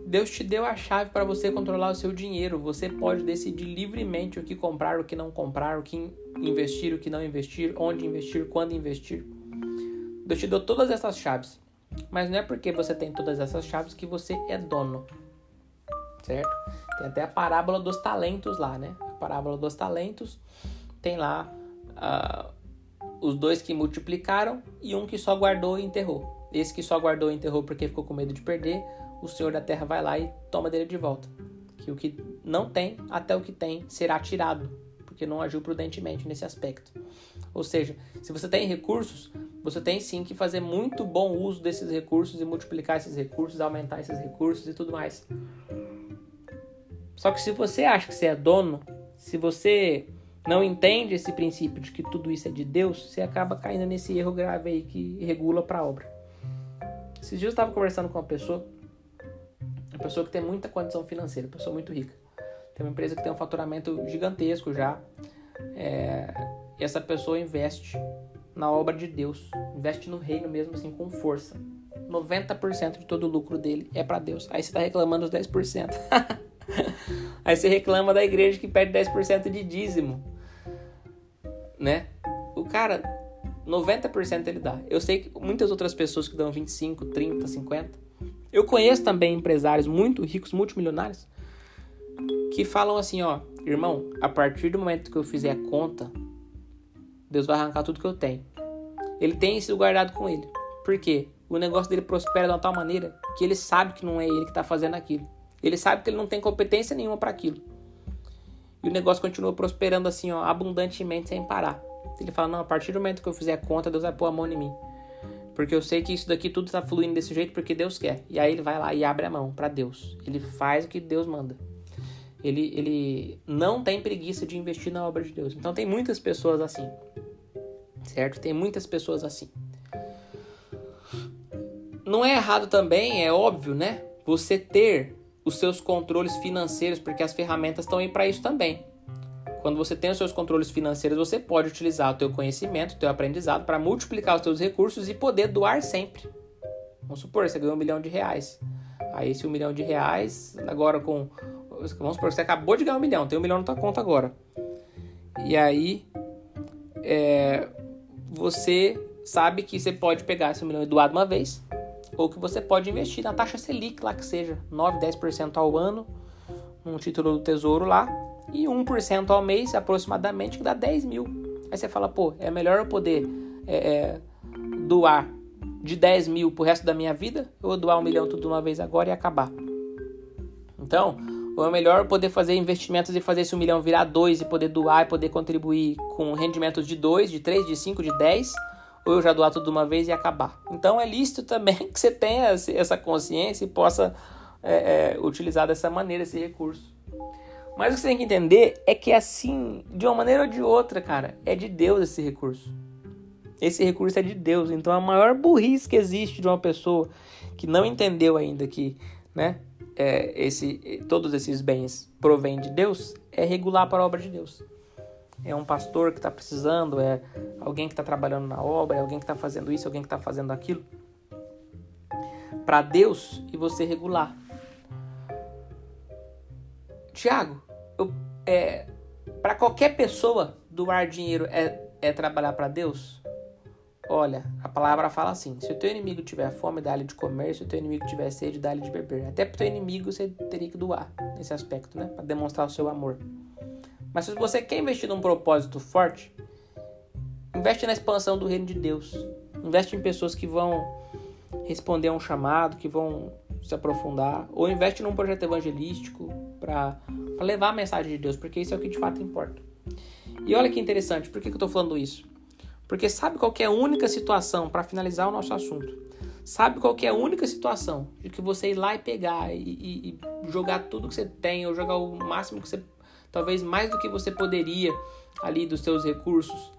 Deus te deu a chave para você controlar o seu dinheiro. Você pode decidir livremente o que comprar, o que não comprar, o que investir, o que não investir, onde investir, quando investir. Deus te deu todas essas chaves. Mas não é porque você tem todas essas chaves que você é dono. Certo? Tem até a parábola dos talentos lá, né? A parábola dos talentos tem lá uh, os dois que multiplicaram e um que só guardou e enterrou. Esse que só guardou e enterrou porque ficou com medo de perder, o Senhor da terra vai lá e toma dele de volta. Que o que não tem, até o que tem, será tirado, porque não agiu prudentemente nesse aspecto. Ou seja, se você tem recursos, você tem sim que fazer muito bom uso desses recursos e multiplicar esses recursos, aumentar esses recursos e tudo mais. Só que se você acha que você é dono, se você não entende esse princípio de que tudo isso é de Deus, você acaba caindo nesse erro grave aí que regula para a obra. Esses dias eu estava conversando com uma pessoa, uma pessoa que tem muita condição financeira, uma pessoa muito rica. Tem uma empresa que tem um faturamento gigantesco já. É, e essa pessoa investe na obra de Deus, investe no reino mesmo assim com força. 90% de todo o lucro dele é para Deus. Aí você está reclamando dos 10%. Aí você reclama da igreja que perde 10% de dízimo. Né? O cara, 90% ele dá. Eu sei que muitas outras pessoas que dão 25, 30, 50. Eu conheço também empresários muito ricos, multimilionários, que falam assim, ó, irmão, a partir do momento que eu fizer a conta, Deus vai arrancar tudo que eu tenho. Ele tem isso guardado com ele. Por quê? O negócio dele prospera de uma tal maneira que ele sabe que não é ele que está fazendo aquilo. Ele sabe que ele não tem competência nenhuma para aquilo. E o negócio continua prosperando assim, ó, abundantemente sem parar. Ele fala: "Não, a partir do momento que eu fizer a conta, Deus vai pôr a mão em mim. Porque eu sei que isso daqui tudo está fluindo desse jeito porque Deus quer". E aí ele vai lá e abre a mão para Deus. Ele faz o que Deus manda. Ele, ele não tem preguiça de investir na obra de Deus. Então tem muitas pessoas assim. Certo? Tem muitas pessoas assim. Não é errado também, é óbvio, né? Você ter os seus controles financeiros, porque as ferramentas estão aí para isso também. Quando você tem os seus controles financeiros, você pode utilizar o teu conhecimento, o teu aprendizado para multiplicar os teus recursos e poder doar sempre. Vamos supor, você ganhou um milhão de reais. Aí esse um milhão de reais, agora com... Vamos supor você acabou de ganhar um milhão, tem um milhão na tua conta agora. E aí, é, você sabe que você pode pegar esse milhão e doar de uma vez, ou que você pode investir na taxa Selic lá que seja 9, 10% ao ano, num título do tesouro lá, e 1% ao mês aproximadamente, que dá 10 mil. Aí você fala, pô, é melhor eu poder é, é, doar de 10 mil pro resto da minha vida, ou doar um milhão tudo uma vez agora e acabar. Então, ou é melhor poder fazer investimentos e fazer esse um milhão virar dois e poder doar e poder contribuir com rendimentos de 2, de 3, de 5, de 10 ou eu já doar tudo de uma vez e acabar. Então é lícito também que você tenha essa consciência e possa é, é, utilizar dessa maneira esse recurso. Mas o que você tem que entender é que assim, de uma maneira ou de outra, cara, é de Deus esse recurso. Esse recurso é de Deus. Então a maior burrice que existe de uma pessoa que não entendeu ainda que, né, é, esse, todos esses bens provêm de Deus é regular para a obra de Deus é um pastor que está precisando, é alguém que está trabalhando na obra, é alguém que está fazendo isso, alguém que está fazendo aquilo. Para Deus e você regular. Tiago, é, para qualquer pessoa doar dinheiro é, é trabalhar para Deus? Olha, a palavra fala assim: se o teu inimigo tiver fome, dá-lhe de comer, se o teu inimigo tiver sede, dá-lhe de beber. Até para o teu inimigo você teria que doar nesse aspecto, né? Para demonstrar o seu amor. Mas se você quer investir num propósito forte, investe na expansão do reino de Deus. Investe em pessoas que vão responder a um chamado, que vão se aprofundar, ou investe num projeto evangelístico para levar a mensagem de Deus, porque isso é o que de fato importa. E olha que interessante, por que, que eu estou falando isso? Porque sabe qual é a única situação, para finalizar o nosso assunto, sabe qual é a única situação de que você ir lá e pegar e, e, e jogar tudo que você tem, ou jogar o máximo que você talvez mais do que você poderia ali dos seus recursos.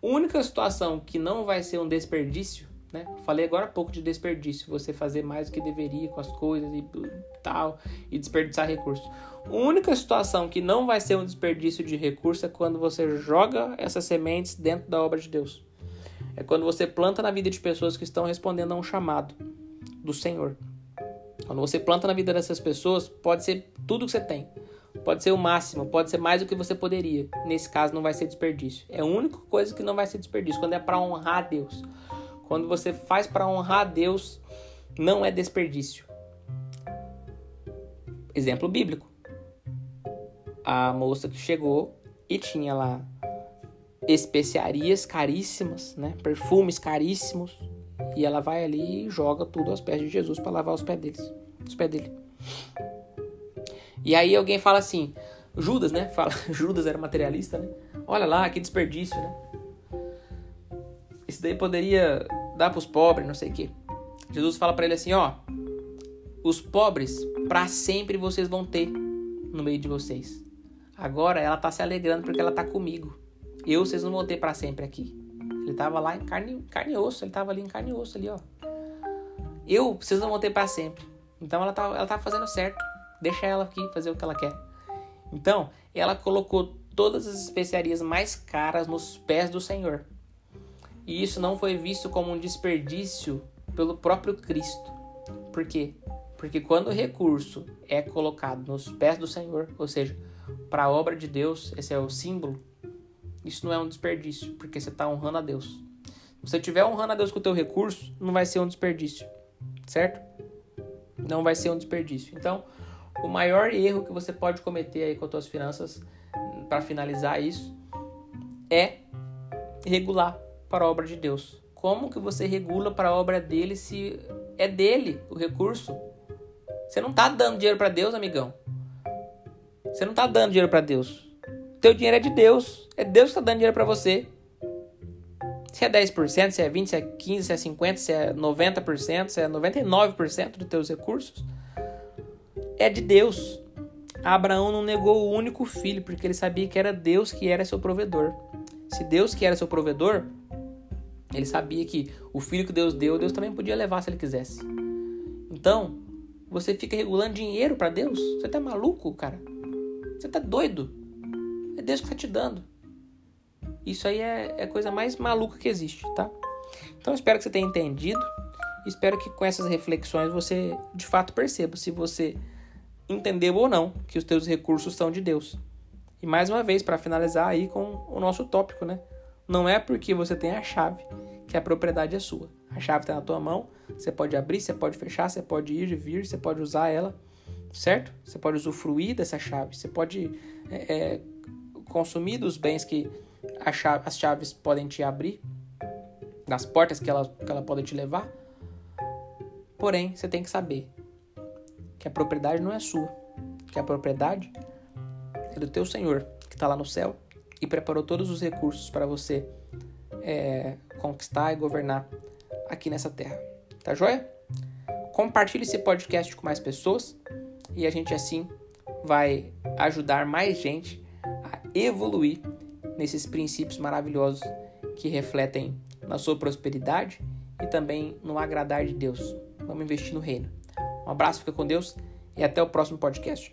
Única situação que não vai ser um desperdício, né? Falei agora há pouco de desperdício, você fazer mais do que deveria com as coisas e tal e desperdiçar recursos. Única situação que não vai ser um desperdício de recurso é quando você joga essas sementes dentro da obra de Deus. É quando você planta na vida de pessoas que estão respondendo a um chamado do Senhor. Quando você planta na vida dessas pessoas, pode ser tudo que você tem. Pode ser o máximo, pode ser mais do que você poderia. Nesse caso, não vai ser desperdício. É a única coisa que não vai ser desperdício quando é para honrar a Deus. Quando você faz para honrar a Deus, não é desperdício. Exemplo bíblico. A moça que chegou e tinha lá especiarias caríssimas, né? Perfumes caríssimos. E ela vai ali e joga tudo aos pés de Jesus para lavar os pés deles, os pés dele. E aí alguém fala assim, Judas, né? Fala, Judas era materialista, né? Olha lá, que desperdício, né? Isso daí poderia dar para os pobres, não sei o quê. Jesus fala para ele assim, ó, os pobres para sempre vocês vão ter no meio de vocês. Agora ela tá se alegrando porque ela tá comigo. Eu, vocês não vão ter para sempre aqui. Ele tava lá em carne, carne e osso, ele tava ali em carne e osso ali, ó. Eu, vocês não vão ter para sempre. Então ela tá, ela tá fazendo certo. Deixa ela aqui fazer o que ela quer. Então, ela colocou todas as especiarias mais caras nos pés do Senhor. E isso não foi visto como um desperdício pelo próprio Cristo. Por quê? Porque quando o recurso é colocado nos pés do Senhor, ou seja, para a obra de Deus, esse é o símbolo, isso não é um desperdício, porque você está honrando a Deus. Se você estiver honrando a Deus com o teu recurso, não vai ser um desperdício, certo? Não vai ser um desperdício. Então, o maior erro que você pode cometer aí com as suas finanças, para finalizar isso, é regular para a obra de Deus. Como que você regula para a obra dele se é dele o recurso? Você não está dando dinheiro para Deus, amigão. Você não está dando dinheiro para Deus. Teu dinheiro é de Deus. É Deus que está dando dinheiro para você. Se é 10%, se é 20%, se é 15%, se é 50%, se é 90%, se é 99% dos teus recursos, é de Deus. Abraão não negou o único filho, porque ele sabia que era Deus que era seu provedor. Se Deus que era seu provedor, ele sabia que o filho que Deus deu, Deus também podia levar se ele quisesse. Então, você fica regulando dinheiro para Deus? Você tá maluco, cara? Você tá doido? É Deus que tá te dando. Isso aí é, é a coisa mais maluca que existe, tá? Então, espero que você tenha entendido. Espero que com essas reflexões você de fato perceba se você entendeu ou não que os teus recursos são de Deus. E mais uma vez, para finalizar aí com o nosso tópico, né? Não é porque você tem a chave que a propriedade é sua. A chave está na tua mão, você pode abrir, você pode fechar, você pode ir e vir, você pode usar ela, certo? Você pode usufruir dessa chave, você pode é, é consumir dos bens que chave, as chaves podem te abrir, das portas que ela, que ela pode te levar. Porém, você tem que saber que a propriedade não é sua, que a propriedade é do teu Senhor, que está lá no céu e preparou todos os recursos para você é, conquistar e governar aqui nessa terra. Tá joia? Compartilhe esse podcast com mais pessoas e a gente assim vai ajudar mais gente a evoluir nesses princípios maravilhosos que refletem na sua prosperidade e também no agradar de Deus. Vamos investir no reino. Um abraço, fica com Deus e até o próximo podcast.